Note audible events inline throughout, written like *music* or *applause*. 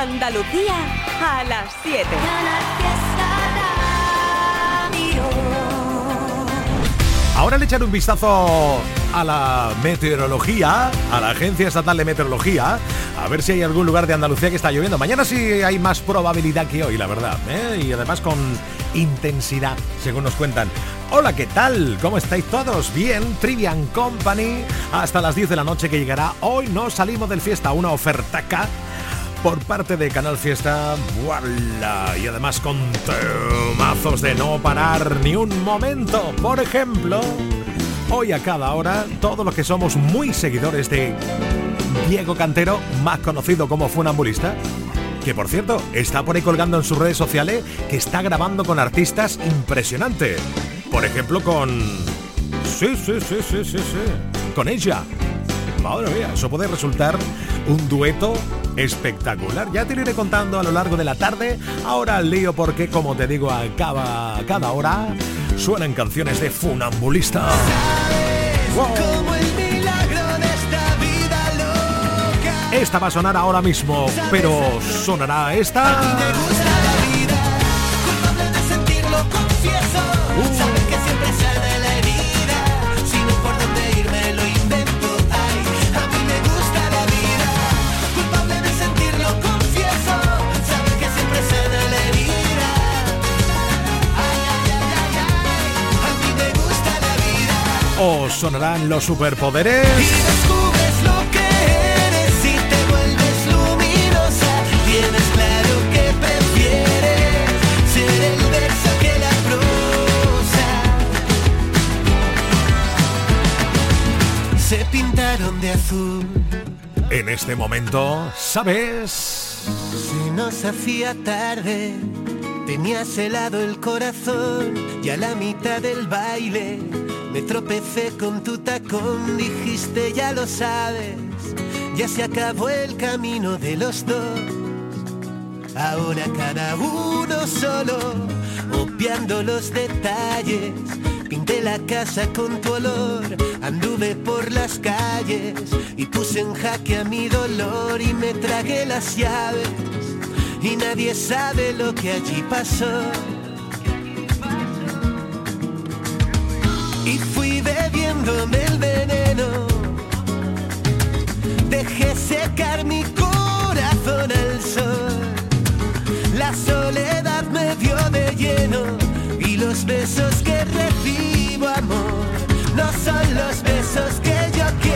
Andalucía a las 7. Ahora le echaré un vistazo a la meteorología, a la Agencia Estatal de Meteorología, a ver si hay algún lugar de Andalucía que está lloviendo. Mañana sí hay más probabilidad que hoy, la verdad, ¿eh? y además con intensidad, según nos cuentan. Hola, ¿qué tal? ¿Cómo estáis todos? Bien, Trivian Company, hasta las 10 de la noche que llegará. Hoy no salimos del fiesta, una ofertaca por parte de Canal Fiesta, ¡voilà! Y además con temazos de no parar ni un momento. Por ejemplo, hoy a cada hora, todos los que somos muy seguidores de Diego Cantero, más conocido como Funambulista, que por cierto está por ahí colgando en sus redes sociales que está grabando con artistas impresionantes. Por ejemplo con... Sí, sí, sí, sí, sí, sí. Con ella. Madre mía, eso puede resultar un dueto espectacular. Ya te lo iré contando a lo largo de la tarde. Ahora al lío porque, como te digo, a cada, cada hora suenan canciones de funambulista. Esta va a sonar ahora mismo, pero ¿sonará esta? ¿O sonarán los superpoderes? Y descubres lo que eres y te vuelves luminosa. Tienes claro que prefieres ser el verso que la prosa. Se pintaron de azul. En este momento, ¿sabes? Se nos hacía tarde. Tenías helado el corazón y a la mitad del baile me tropecé con tu tacón, dijiste ya lo sabes, ya se acabó el camino de los dos. Ahora cada uno solo, obviando los detalles. Pinté la casa con tu olor, anduve por las calles y puse en jaque a mi dolor y me tragué las llaves. Y nadie sabe lo que allí pasó. El veneno. Dejé secar mi corazón al sol. La soledad me dio de lleno y los besos que recibo amor no son los besos que yo quiero.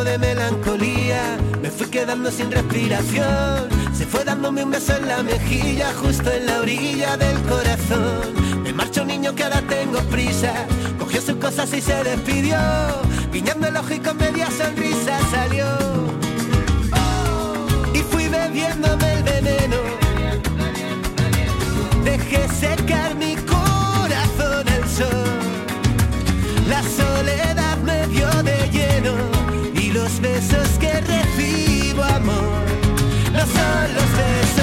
De melancolía, me fui quedando sin respiración. Se fue dándome un beso en la mejilla, justo en la orilla del corazón. Me marchó un niño que ahora tengo prisa, cogió sus cosas y se despidió. Guiñando el ojo y con media sonrisa salió. Y fui bebiéndome el veneno. Dejé secar mi corazón al sol. La soledad besos que recibo amor. No son los besos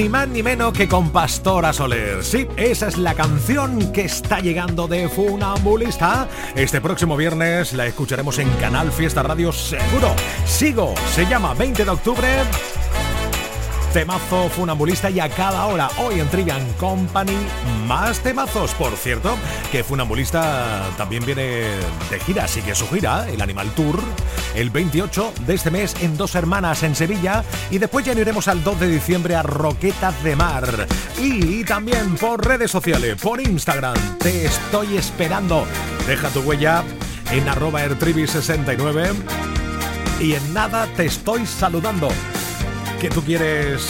ni más ni menos que con Pastora Soler. Sí, esa es la canción que está llegando de Funambulista. Este próximo viernes la escucharemos en Canal Fiesta Radio seguro. Sigo, se llama 20 de octubre temazo funambulista y a cada hora hoy en Trivian Company más temazos. Por cierto, que funambulista también viene de gira, sigue su gira, el Animal Tour, el 28 de este mes en Dos Hermanas en Sevilla y después ya iremos al 2 de diciembre a Roquetas de Mar. Y también por redes sociales, por Instagram, te estoy esperando. Deja tu huella en arroba 69 y en nada te estoy saludando que tú quieres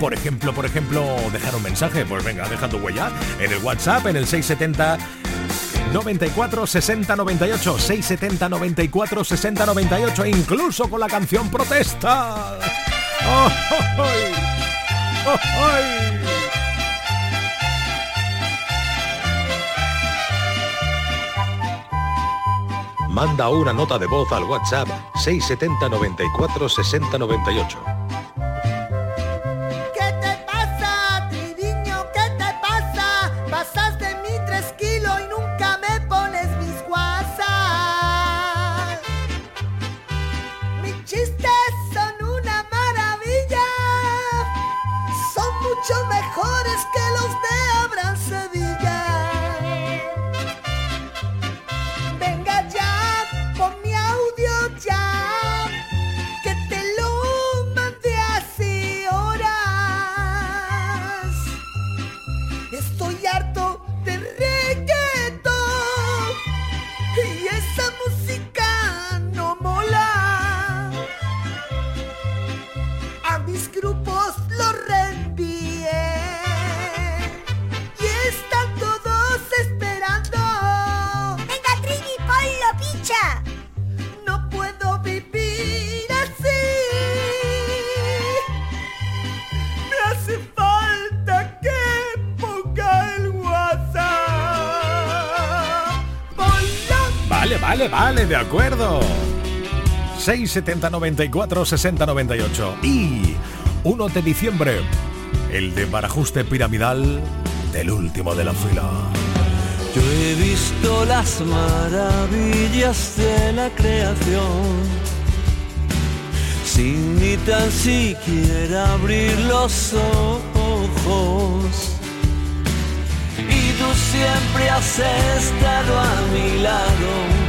por ejemplo, por ejemplo, dejar un mensaje, pues venga, deja tu huella en el WhatsApp en el 670 94 60 98 670 94 60 98 incluso con la canción Protesta. ¡Oh, oh, oh, Manda una nota de voz al WhatsApp 670 94 60 98. 670 94 60 98 y 1 de diciembre, el de barajuste piramidal del último de la fila. Yo he visto las maravillas de la creación sin ni tan siquiera abrir los ojos. Y tú siempre has estado a mi lado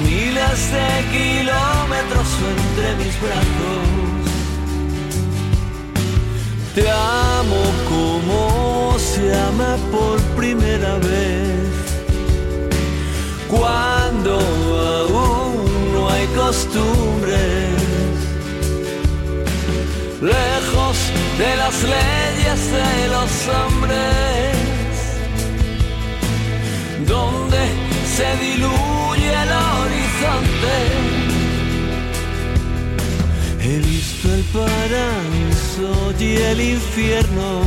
miles de kilómetros entre mis brazos. Te amo como se ama por primera vez, cuando aún no hay costumbres, lejos de las leyes de los hombres, donde se diluye el He visto el paraíso y el infierno.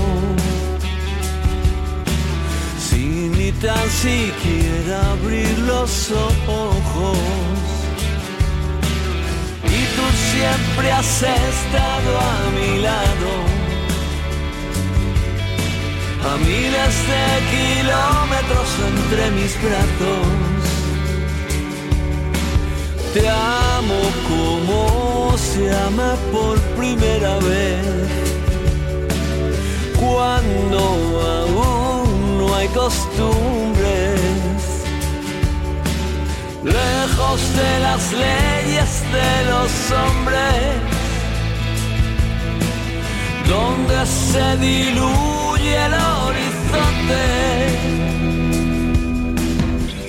Sin ni tan siquiera abrir los ojos. Y tú siempre has estado a mi lado a miles de kilómetros entre mis brazos. Te amo como se ama por primera vez. Cuando aún no hay costumbres. Lejos de las leyes de los hombres. Donde se diluye el horizonte.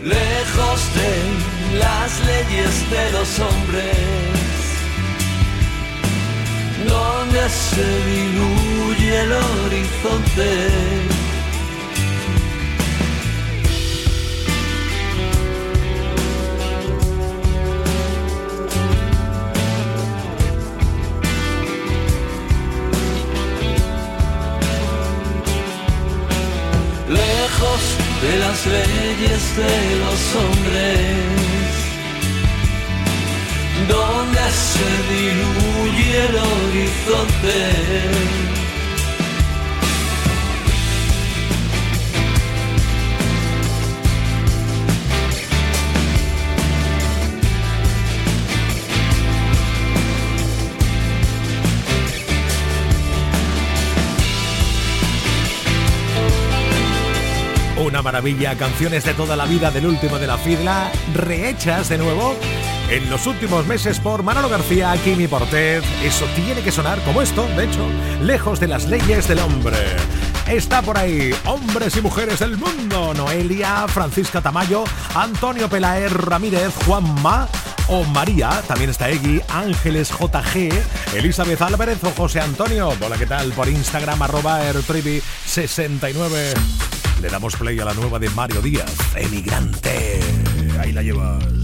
Lejos de las leyes de los hombres, donde se diluye el horizonte. lejos de las leyes de los hombres se diluye el horizonte. Una maravilla, canciones de toda la vida del último de la fidla, rehechas de nuevo en los últimos meses por Manolo García, Kimi Portet. Eso tiene que sonar como esto, de hecho, lejos de las leyes del hombre. Está por ahí, hombres y mujeres del mundo, Noelia, Francisca Tamayo, Antonio Pelaer Ramírez, Juanma, o María, también está Egui, Ángeles JG, Elizabeth Álvarez o José Antonio. Hola, ¿qué tal? Por Instagram, arroba 69 le damos play a la nueva de Mario Díaz, Emigrante. Ahí la llevas.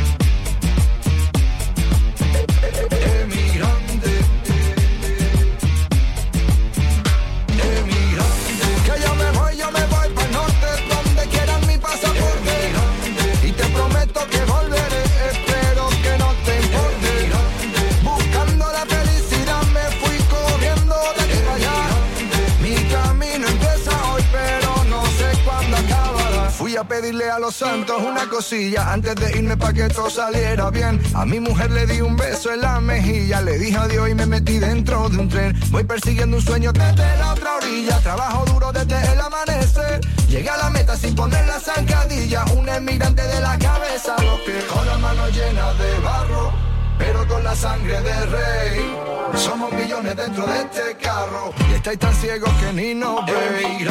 Eh, eh, eh, mira. Pedirle a los santos una cosilla antes de irme para que todo saliera bien. A mi mujer le di un beso en la mejilla, le dije adiós y me metí dentro de un tren. Voy persiguiendo un sueño desde la otra orilla, trabajo duro desde el amanecer. Llegué a la meta sin poner la zancadilla, un emigrante de la cabeza a los pies, con las manos llenas de barro. Pero con la sangre del rey Somos millones dentro de este carro Y estáis tan ciegos que ni nos veis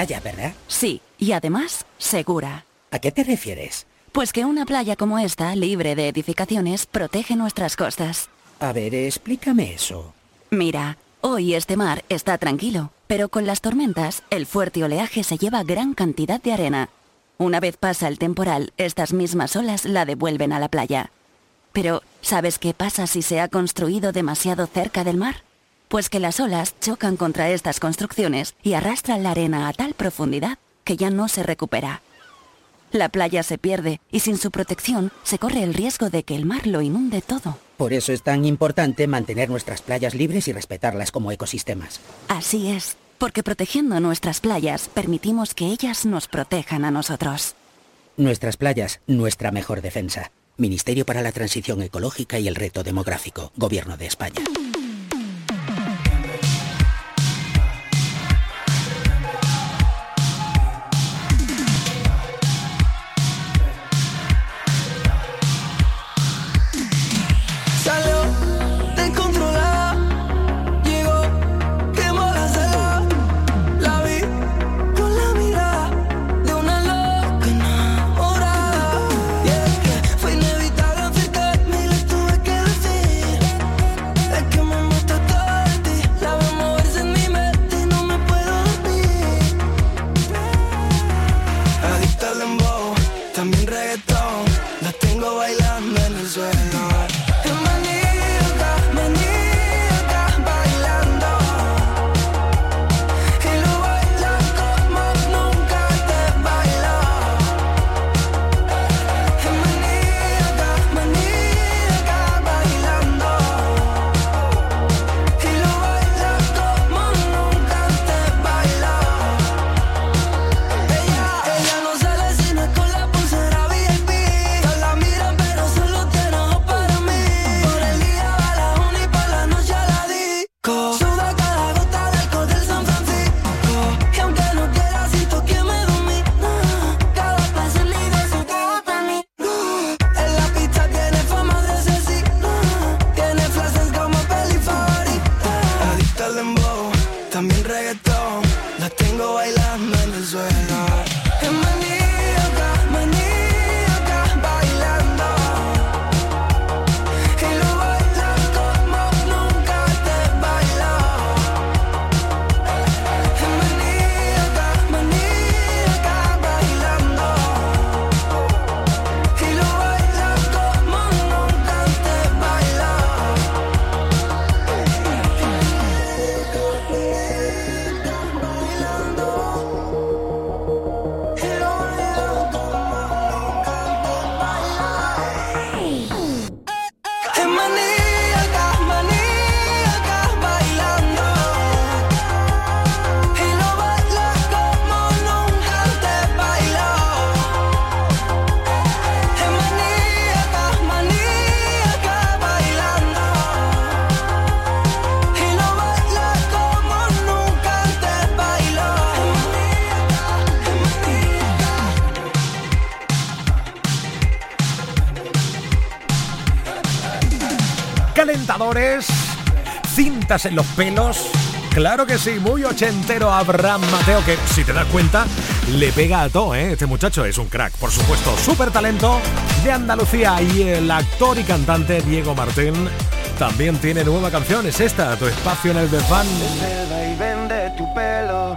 playa, ¿verdad? Sí, y además segura. ¿A qué te refieres? Pues que una playa como esta, libre de edificaciones, protege nuestras costas. A ver, explícame eso. Mira, hoy este mar está tranquilo, pero con las tormentas, el fuerte oleaje se lleva gran cantidad de arena. Una vez pasa el temporal, estas mismas olas la devuelven a la playa. Pero, ¿sabes qué pasa si se ha construido demasiado cerca del mar? Pues que las olas chocan contra estas construcciones y arrastran la arena a tal profundidad que ya no se recupera. La playa se pierde y sin su protección se corre el riesgo de que el mar lo inunde todo. Por eso es tan importante mantener nuestras playas libres y respetarlas como ecosistemas. Así es, porque protegiendo nuestras playas permitimos que ellas nos protejan a nosotros. Nuestras playas, nuestra mejor defensa. Ministerio para la Transición Ecológica y el Reto Demográfico, Gobierno de España. Bailando en el suelo. En los pelos. Claro que sí, muy ochentero Abraham Mateo, que si te das cuenta, le pega a todo, ¿eh? Este muchacho es un crack, por supuesto, súper talento de Andalucía. Y el actor y cantante Diego Martín también tiene nueva canción, es esta, Tu espacio en el desván. El vaivén de tu pelo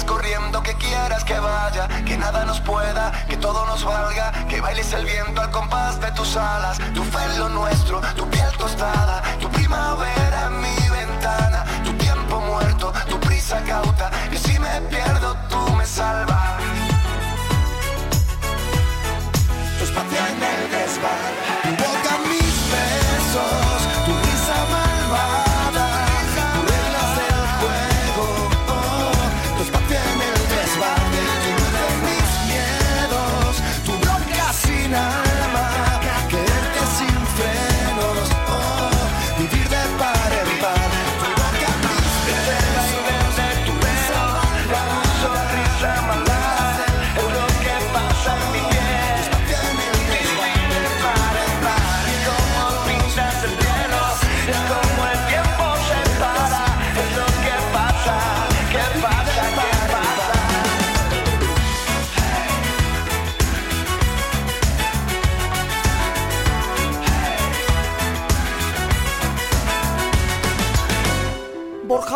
corriendo, que quieras que vaya, que nada nos pueda, que todo nos valga, que bailes el viento al compás de tus alas, tu fe en lo nuestro, tu piel tostada, tu primavera en mi ventana, tu tiempo muerto, tu prisa cauta, que si me pierdo tú me salvas. Tu espacio en el desván,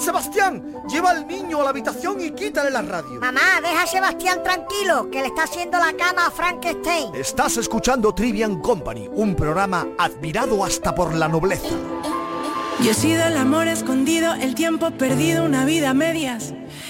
Sebastián, lleva al niño a la habitación y quítale la radio. Mamá, deja a Sebastián tranquilo, que le está haciendo la cama a Frankenstein. Estás escuchando Trivian Company, un programa admirado hasta por la nobleza. Yo he sido el amor escondido, el tiempo perdido, una vida a medias.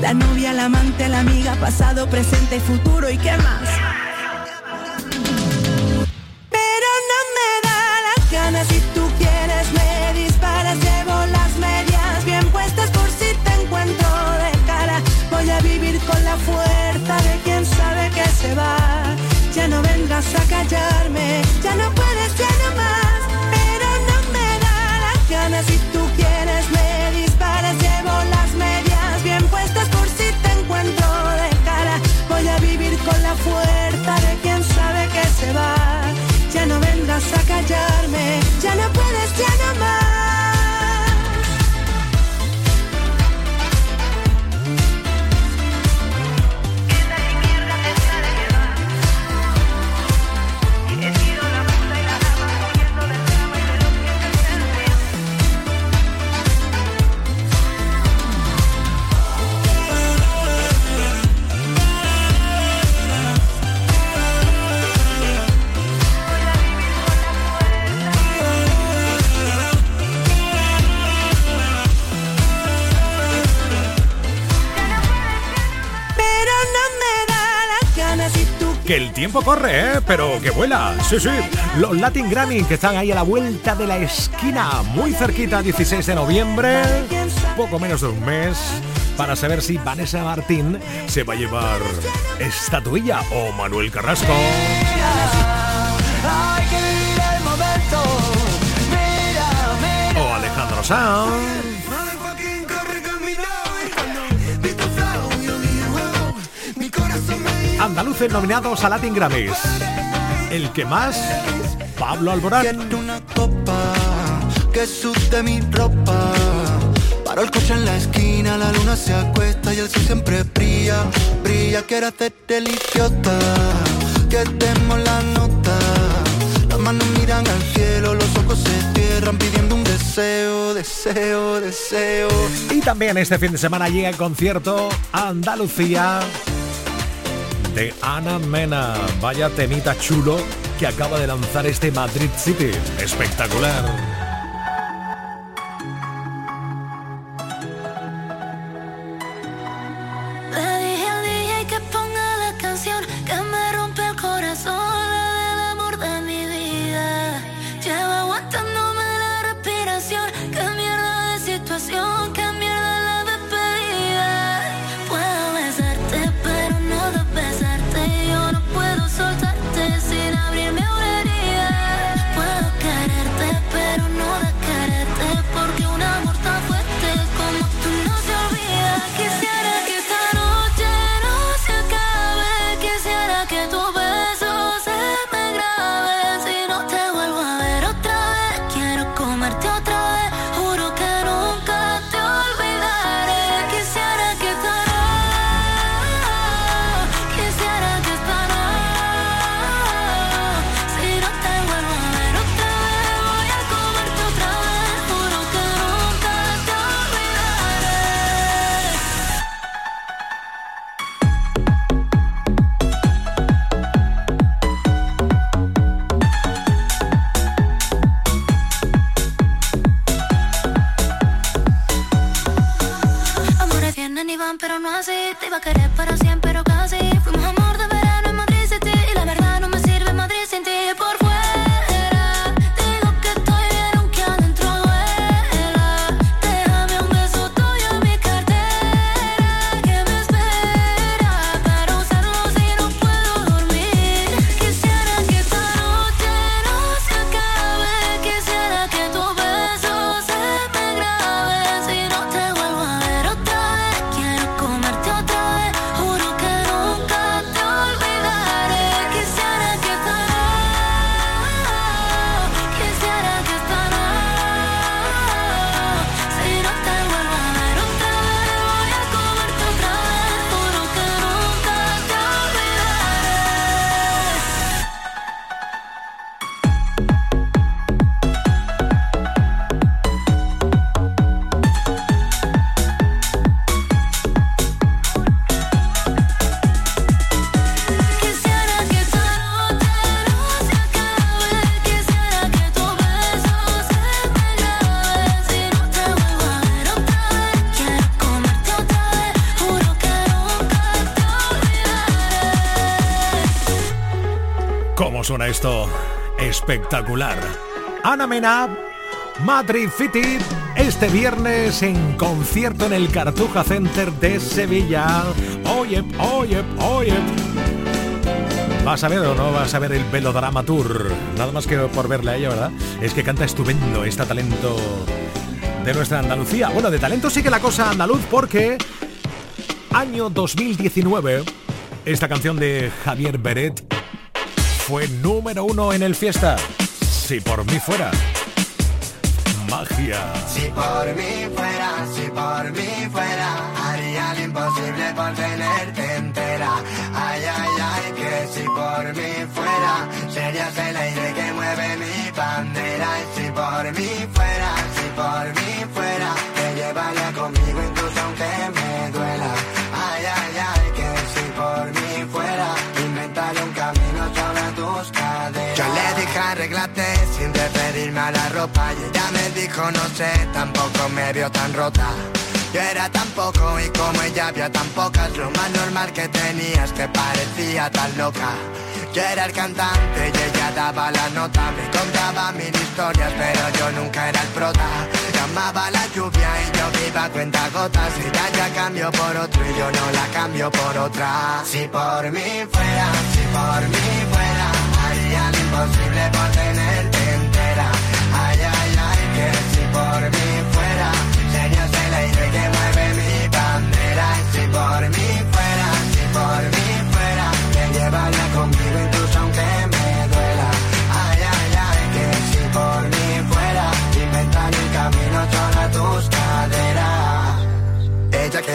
La novia, la amante, la amiga, pasado, presente y futuro y qué más. Pero no me da las ganas tú tiempo corre, ¿eh? Pero que vuela. Sí, sí. Los Latin Grammy que están ahí a la vuelta de la esquina, muy cerquita, 16 de noviembre, poco menos de un mes, para saber si Vanessa Martín se va a llevar estatuilla o Manuel Carrasco. O Alejandro Sanz. Andaluces nominados a Latin Grammys. El que más, Pablo Alborán. Quiero una copa que sude mi ropa. Paro el coche en la esquina, la luna se acuesta y el sol siempre brilla, brilla. Quiero hacerte el idiota, que demos la nota. Las manos miran al cielo, los ojos se cierran pidiendo un deseo, deseo, deseo. Y también este fin de semana llega el concierto Andalucía de Ana Mena. Vaya temita chulo que acaba de lanzar este Madrid City. Espectacular. Suena esto? Espectacular. Ana Mena, Madrid City, este viernes en concierto en el Cartuja Center de Sevilla. Oye, oye, oye. ¿Vas a ver o no vas a ver el Velodrama Tour? Nada más que por verle a ella, ¿verdad? Es que canta estupendo, este talento de nuestra Andalucía. Bueno, de talento sigue la cosa andaluz porque año 2019, esta canción de Javier Beret fue número uno en el fiesta. Si por mí fuera. Magia. Si por mí fuera, si por mí fuera, haría lo imposible por tenerte entera. Ay, ay, ay, que si por mí fuera, serías el aire que mueve mi bandera. Y si por mí fuera, referirme a la ropa y ella me dijo no sé, tampoco me vio tan rota. Yo era tan poco y como ella había tan pocas, lo más normal que tenía es que parecía tan loca. Yo era el cantante y ella daba la nota, me contaba mil historias, pero yo nunca era el prota. Llamaba la lluvia y yo viva cuenta gotas, y ya ya cambió por otro y yo no la cambio por otra. Si por mí fuera, si por mí fuera lo imposible por tenerte si por mí fuera, serías el aire que mueve mi bandera. Si por mí fuera, si por mí fuera, te llevaría conmigo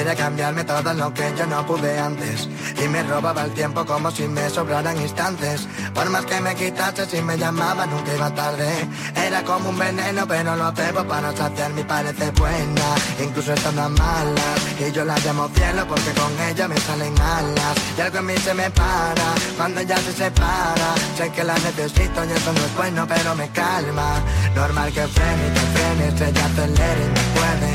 Quería cambiarme todo lo que yo no pude antes. Y me robaba el tiempo como si me sobraran instantes. Por más que me quitase si me llamaba nunca iba tarde. Era como un veneno pero lo bebo para saciar mi parece buena. Incluso estando a malas Y yo la llamo cielo porque con ella me salen alas. Y algo en mí se me para cuando ella se separa. Sé que la necesito y eso no es bueno pero me calma. Normal que frene y que frene, ella acelera y me puede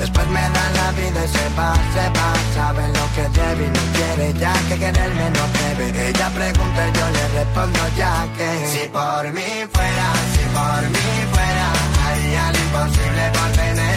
Después me da la vida y se va, se va. Sabe lo que debe y no quiere ya que quererme no debe Ella pregunta y yo le respondo ya que Si por mí fuera, si por mí fuera Haría lo imposible por tenerte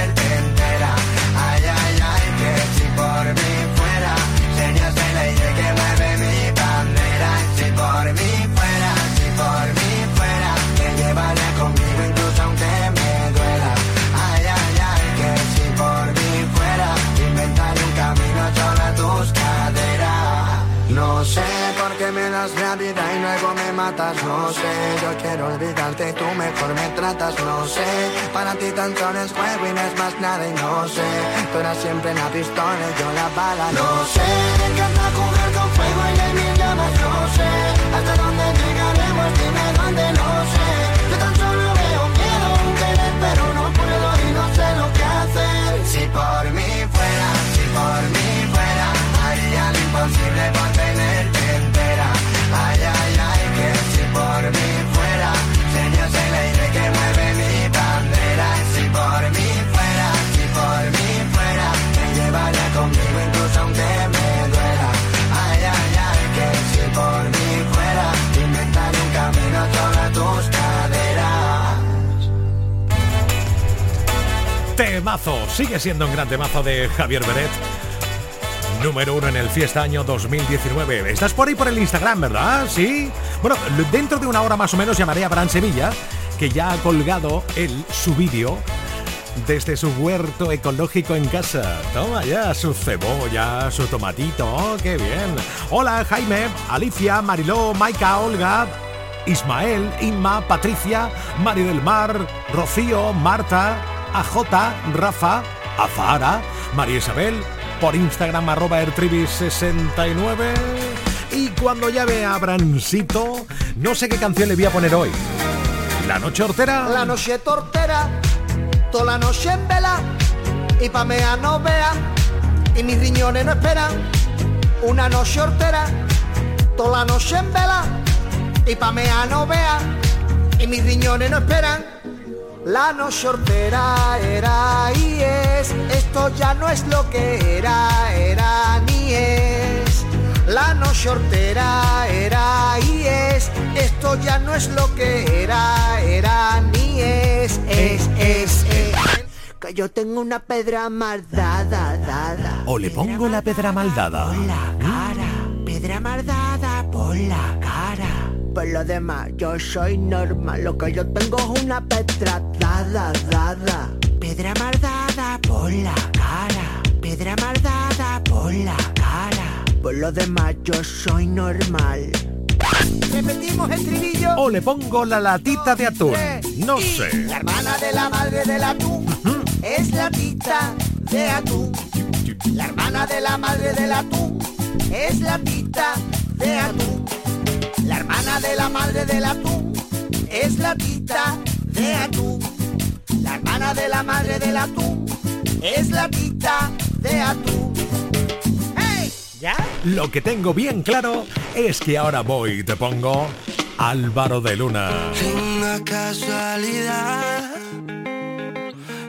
No sé, para ti tan solo es juego y no es más nada y no sé. Tú eras siempre la pistola y yo la bala No sé, me encanta jugar con fuego y hay mil llamas No sé, hasta dónde llegaremos, dime dónde, no sé. Yo tan solo veo miedo, un querer pero no puedo y no sé lo que hacer. Si por mí fuera, si por mí fuera Haría lo imposible por tenerte entera. Ay, ay, ay, que si por mí Temazo, sigue siendo un gran temazo de Javier Beret. Número uno en el Fiesta Año 2019. Estás por ahí por el Instagram, ¿verdad? Sí. Bueno, dentro de una hora más o menos llamaré a Bran Sevilla, que ya ha colgado él su vídeo desde su huerto ecológico en casa. Toma ya su cebolla, su tomatito. Oh, ¡Qué bien! Hola Jaime, Alicia, Mariló, Maika, Olga, Ismael, Inma, Patricia, Mario del Mar, Rocío, Marta, AJ, Rafa, Azahara, María Isabel, por Instagram arroba ertribis69. Y cuando ya vea a Brancito, no sé qué canción le voy a poner hoy. La noche hortera. La noche tortera, toda la noche en vela, y pa' mea no vea, y mis riñones no esperan. Una noche hortera, toda la noche en vela, y pa' mea no vea, y mis riñones no esperan. La noche hortera era y es, esto ya no es lo que era, era ni es. La noche hortera era y es, esto ya no es lo que era, era ni es, es, es, es. Que yo tengo una pedra maldada, dada. O le pongo la pedra maldada. la cara, pedra maldada por la cara. Por lo demás, yo soy normal, lo que yo tengo es una pedra dada, dada. Pedra maldada por la cara, pedra maldada por la cara. Por lo demás, yo soy normal. Repetimos el trivillo. O le pongo la latita de atún. No Y sé. La hermana de la madre del atún es la tita de atún. La hermana de la madre del atún es la tita de atún. La hermana de la madre del atún es la tita de atún. La hermana de la madre del atún es la tita de atún. ¿Ya? Lo que tengo bien claro es que ahora voy y te pongo Álvaro de Luna. Una casualidad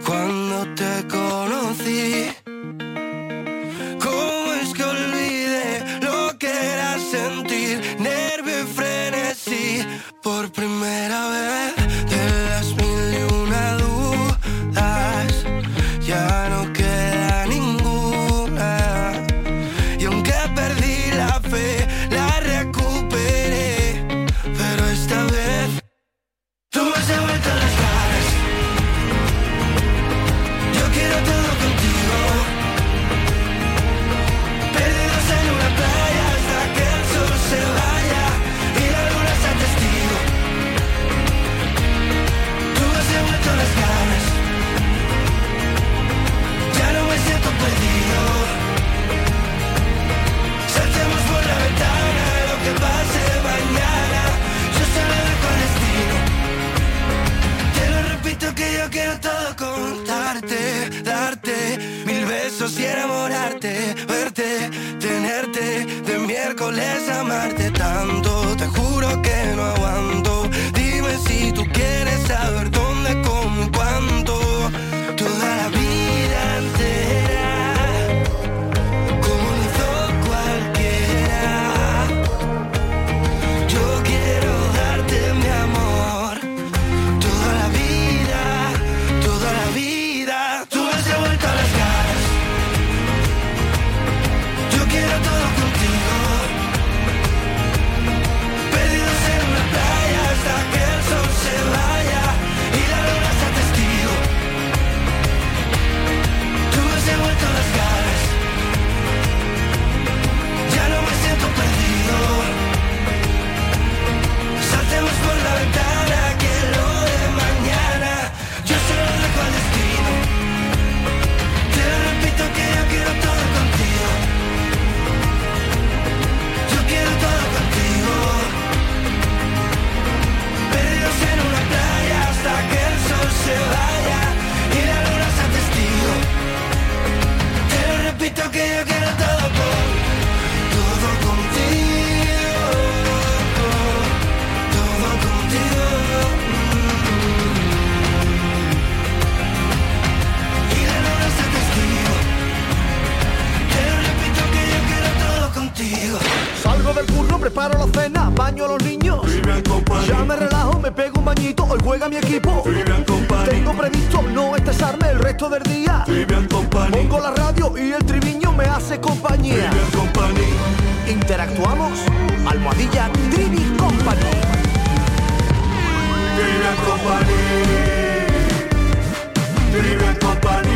cuando te conocí. ¿Cómo es que olvidé lo que era sentir nervio y frenesí por primera vez? Día. Pongo la radio y el triviño me hace compañía. Interactuamos, almohadilla Trivi Company. Trivian Company. Trivian Company.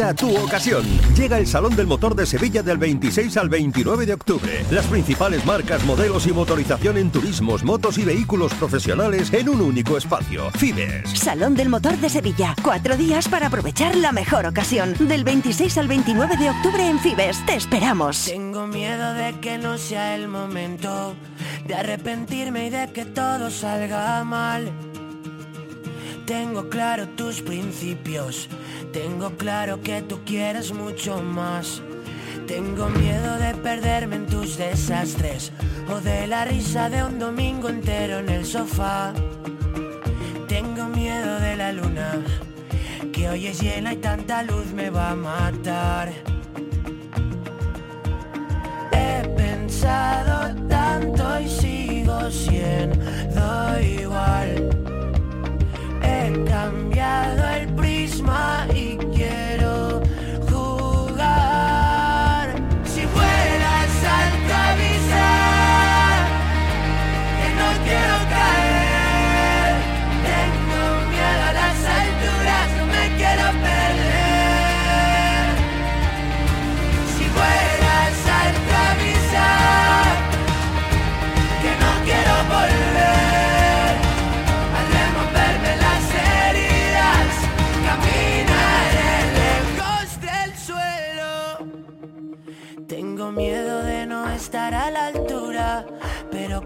Tu ocasión. Llega el Salón del Motor de Sevilla del 26 al 29 de octubre. Las principales marcas, modelos y motorización en turismos, motos y vehículos profesionales en un único espacio. Fibes. Salón del Motor de Sevilla. Cuatro días para aprovechar la mejor ocasión. Del 26 al 29 de octubre en Fibes. Te esperamos. Tengo miedo de que no sea el momento de arrepentirme y de que todo salga mal. Tengo claro tus principios, tengo claro que tú quieres mucho más. Tengo miedo de perderme en tus desastres o de la risa de un domingo entero en el sofá. Tengo miedo de la luna, que hoy es llena y tanta luz me va a matar. He pensado tanto y sigo siendo igual. He cambiado el y quiero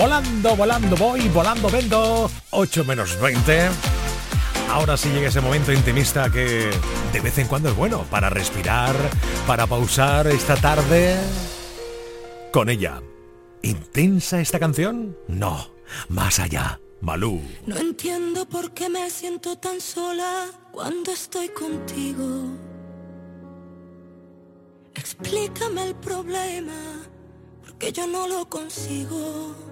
volando, volando voy, volando vendo. 8 menos 20. Ahora sí llega ese momento intimista que de vez en cuando es bueno para respirar, para pausar esta tarde con ella. ¿Intensa esta canción? No, más allá. Malú. No entiendo por qué me siento tan sola cuando estoy contigo. Explícame el problema, porque yo no lo consigo.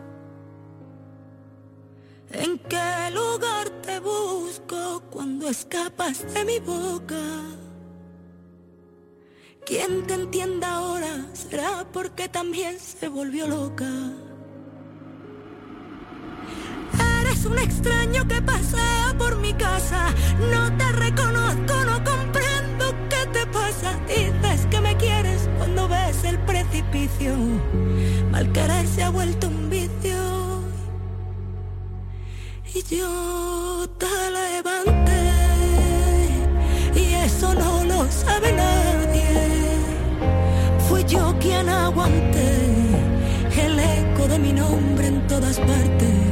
¿En qué lugar te busco cuando escapas de mi boca? Quien te entienda ahora será porque también se volvió loca. Eres un extraño que pasea por mi casa. No te reconozco, no comprendo qué te pasa. Dices que me quieres cuando ves el precipicio. Mal se ha vuelto un Y yo te levanté. Y eso no lo sabe nadie. Fui yo quien aguanté el eco de mi nombre en todas partes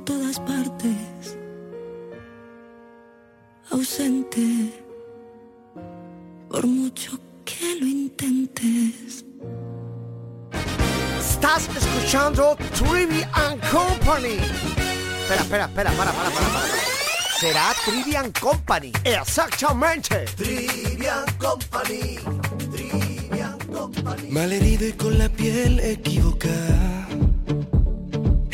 en todas partes. Ausente, por mucho que lo intentes. Estás escuchando Trivi and Company. Espera, espera, espera, para, para, para, para. Será Trivian Company. Exactamente. Trivian Company, Trivian Company. Malherido y con la piel equivocada.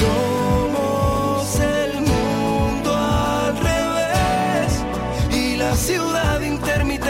Somos el mundo al revés y la ciudad intermitente.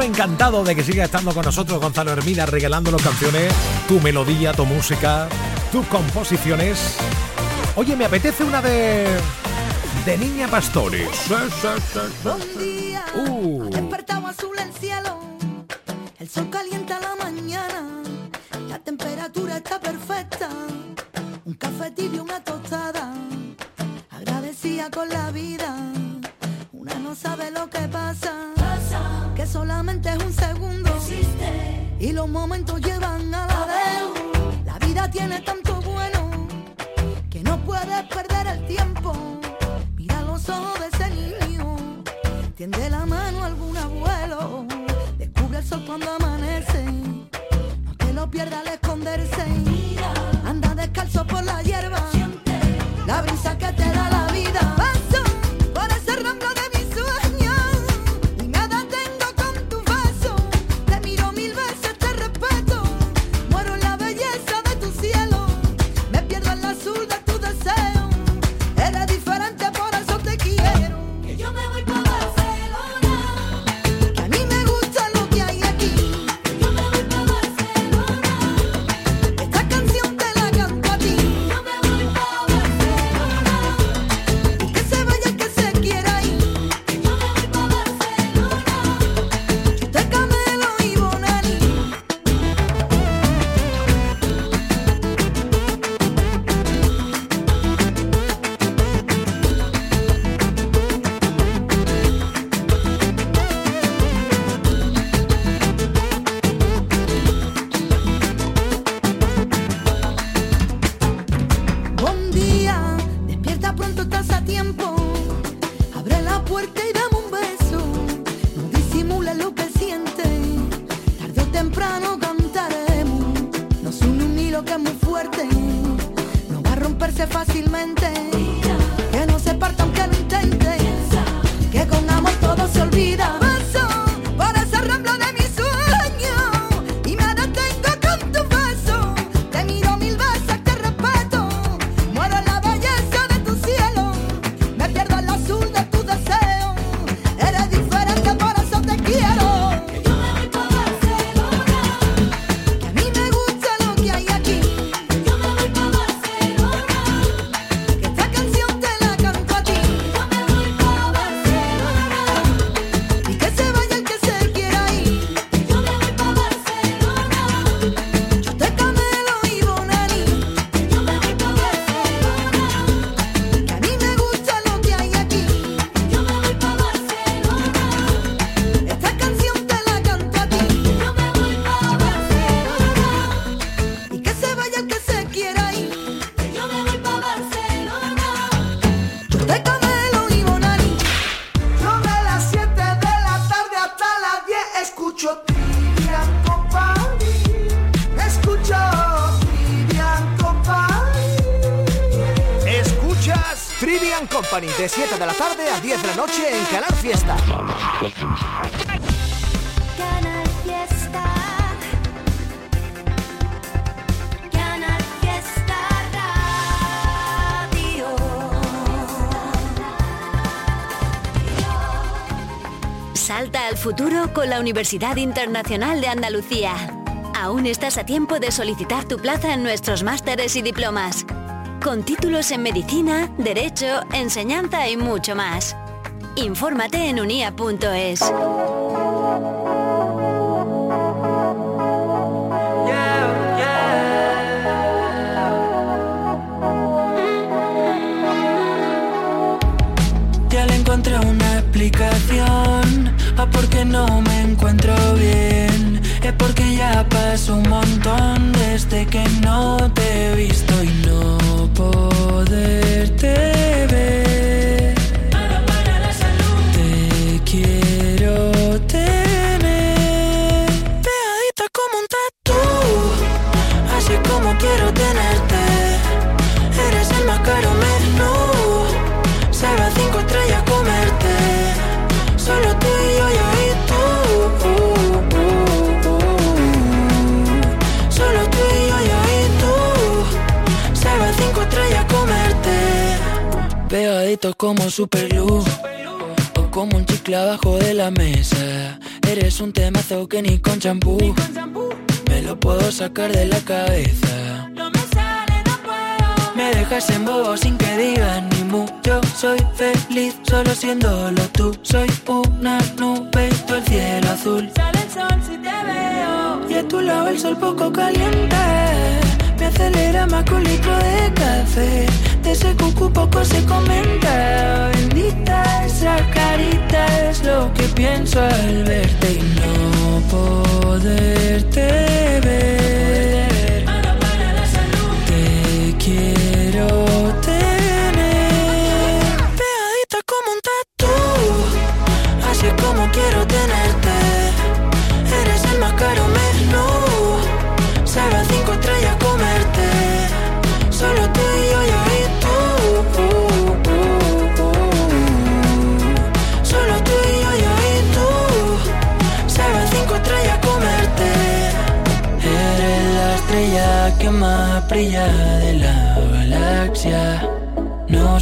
Nosotros encantado de que siga estando con nosotros Gonzalo Hermida regalándonos canciones, tu melodía, tu música, tus composiciones. Oye, me apetece una de de Niña Pastores. Uh. despertado azul el cielo, el sol calienta la mañana, la temperatura está perfecta, un café tibio, una tostada, agradecida con la vida, una no sabe lo que pasa, solamente es un segundo, y los momentos llevan a la vez, la vida tiene tanto bueno, que no puedes perder el tiempo. Mira los ojos de ese niño, tiende la mano a algún abuelo, descubre el sol cuando amanece, no te lo pierdas al esconderse, anda descalzo por la hierba, la brisa que te da de 7 de la tarde a 10 de la noche en Canal Fiesta. Canal Fiesta. Canal Fiesta Radio. Salta al futuro con la Universidad Internacional de Andalucía. Aún estás a tiempo de solicitar tu plaza en nuestros másteres y diplomas. Con títulos en medicina, derecho, enseñanza y mucho más. Infórmate en unia.es. Ya le encontré una explicación a por qué no me encuentro bien. Porque ya pasó un montón desde que no te he visto y no poderte Pegadito como super glue. O como un chicle abajo de la mesa. Eres un temazo que ni con champú me lo puedo sacar de la cabeza. No me sale, no puedo. Me dejas en bobo sin que digan ni mu. Yo soy feliz solo siéndolo tú. Soy una nube y tú el cielo azul. Sale el sol si te veo. Y a tu lado el sol poco caliente Me acelera más que un litro de café De ese cucu poco se comenta. Bendita esa carita es lo que pienso al verte Y no poderte ver. Te quiero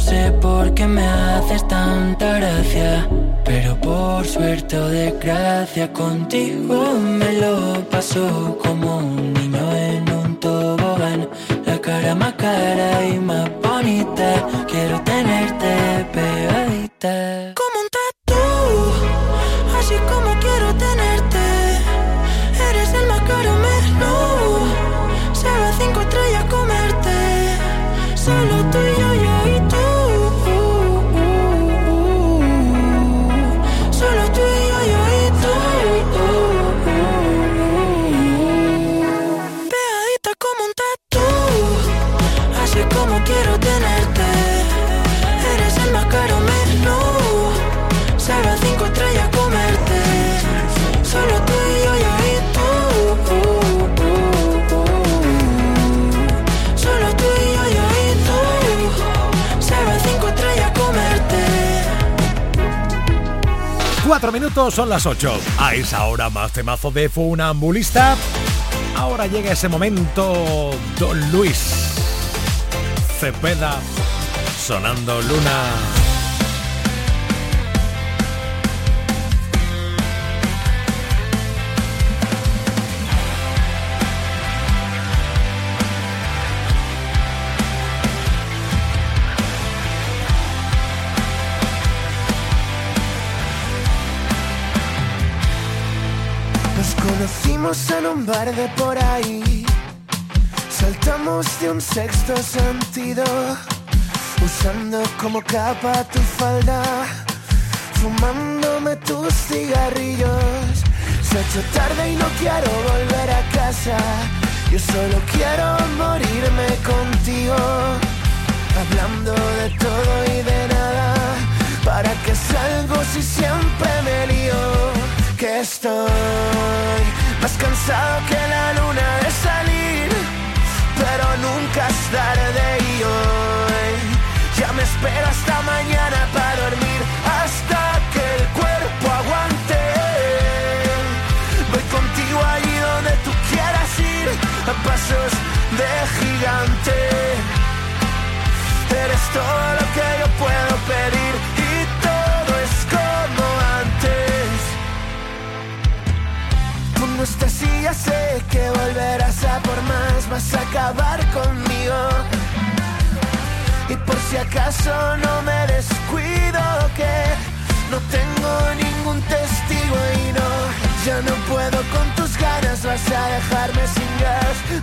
sé por qué me haces tanta gracia, pero por suerte o desgracia contigo me lo paso como un niño en un tobogán. La cara más cara y más bonita, quiero tenerte pegadita. 4 minutos son las 8. A esa hora más temazo de Funambulista. Ahora llega ese momento, Don Luis. Cepeda, sonando luna. Conocimos en un bar de por ahí. Saltamos de un sexto sentido. Usando como capa tu falda. Fumándome tus cigarrillos. Se ha hecho tarde y no quiero volver a casa. Yo solo quiero morirme contigo. Hablando de todo y de nada. ¿Para qué salgo si siempre me lío? Que estoy más cansado que la luna de salir. Pero nunca es tarde y hoy ya me espero hasta mañana para dormir. Hasta que el cuerpo aguante. Voy contigo allí donde tú quieras ir. A pasos de gigante. Eres todo lo que yo puedo No estás y ya sé que volverás a por más, vas a acabar conmigo. Y por si acaso no me descuido que no tengo ningún testigo y no, ya no puedo con tus ganas, vas a dejarme sin gas,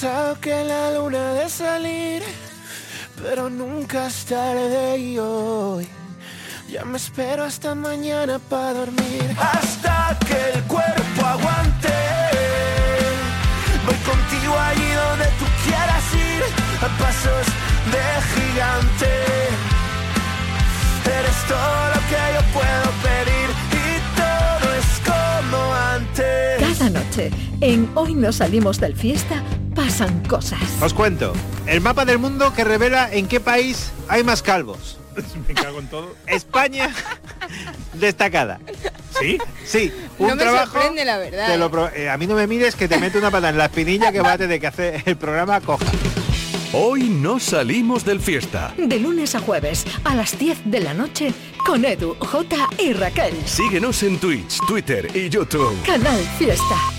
pensado que la luna de salir, pero nunca es tarde y hoy. Ya me espero hasta mañana para dormir. Hasta que el cuerpo aguante. Voy contigo allí donde tú quieras ir. A pasos de gigante. Eres todo lo que yo puedo pedir. Y todo es como antes. Cada noche, en Hoy no salimos del fiesta, pasan cosas. Os cuento, el mapa del mundo que revela en qué país hay más calvos. *laughs* Me cago en todo. España destacada. ¿Sí? Sí, un no me trabajo. sorprende la verdad. te lo ¿eh? eh, a mí no me mires que te mete una pata en la espinilla que va a tener que hacer el programa coja. Hoy no salimos del fiesta. De lunes a jueves, a las 10 de la noche, con Edu, J y Raquel. Síguenos en Twitch, Twitter y YouTube. Canal Fiesta.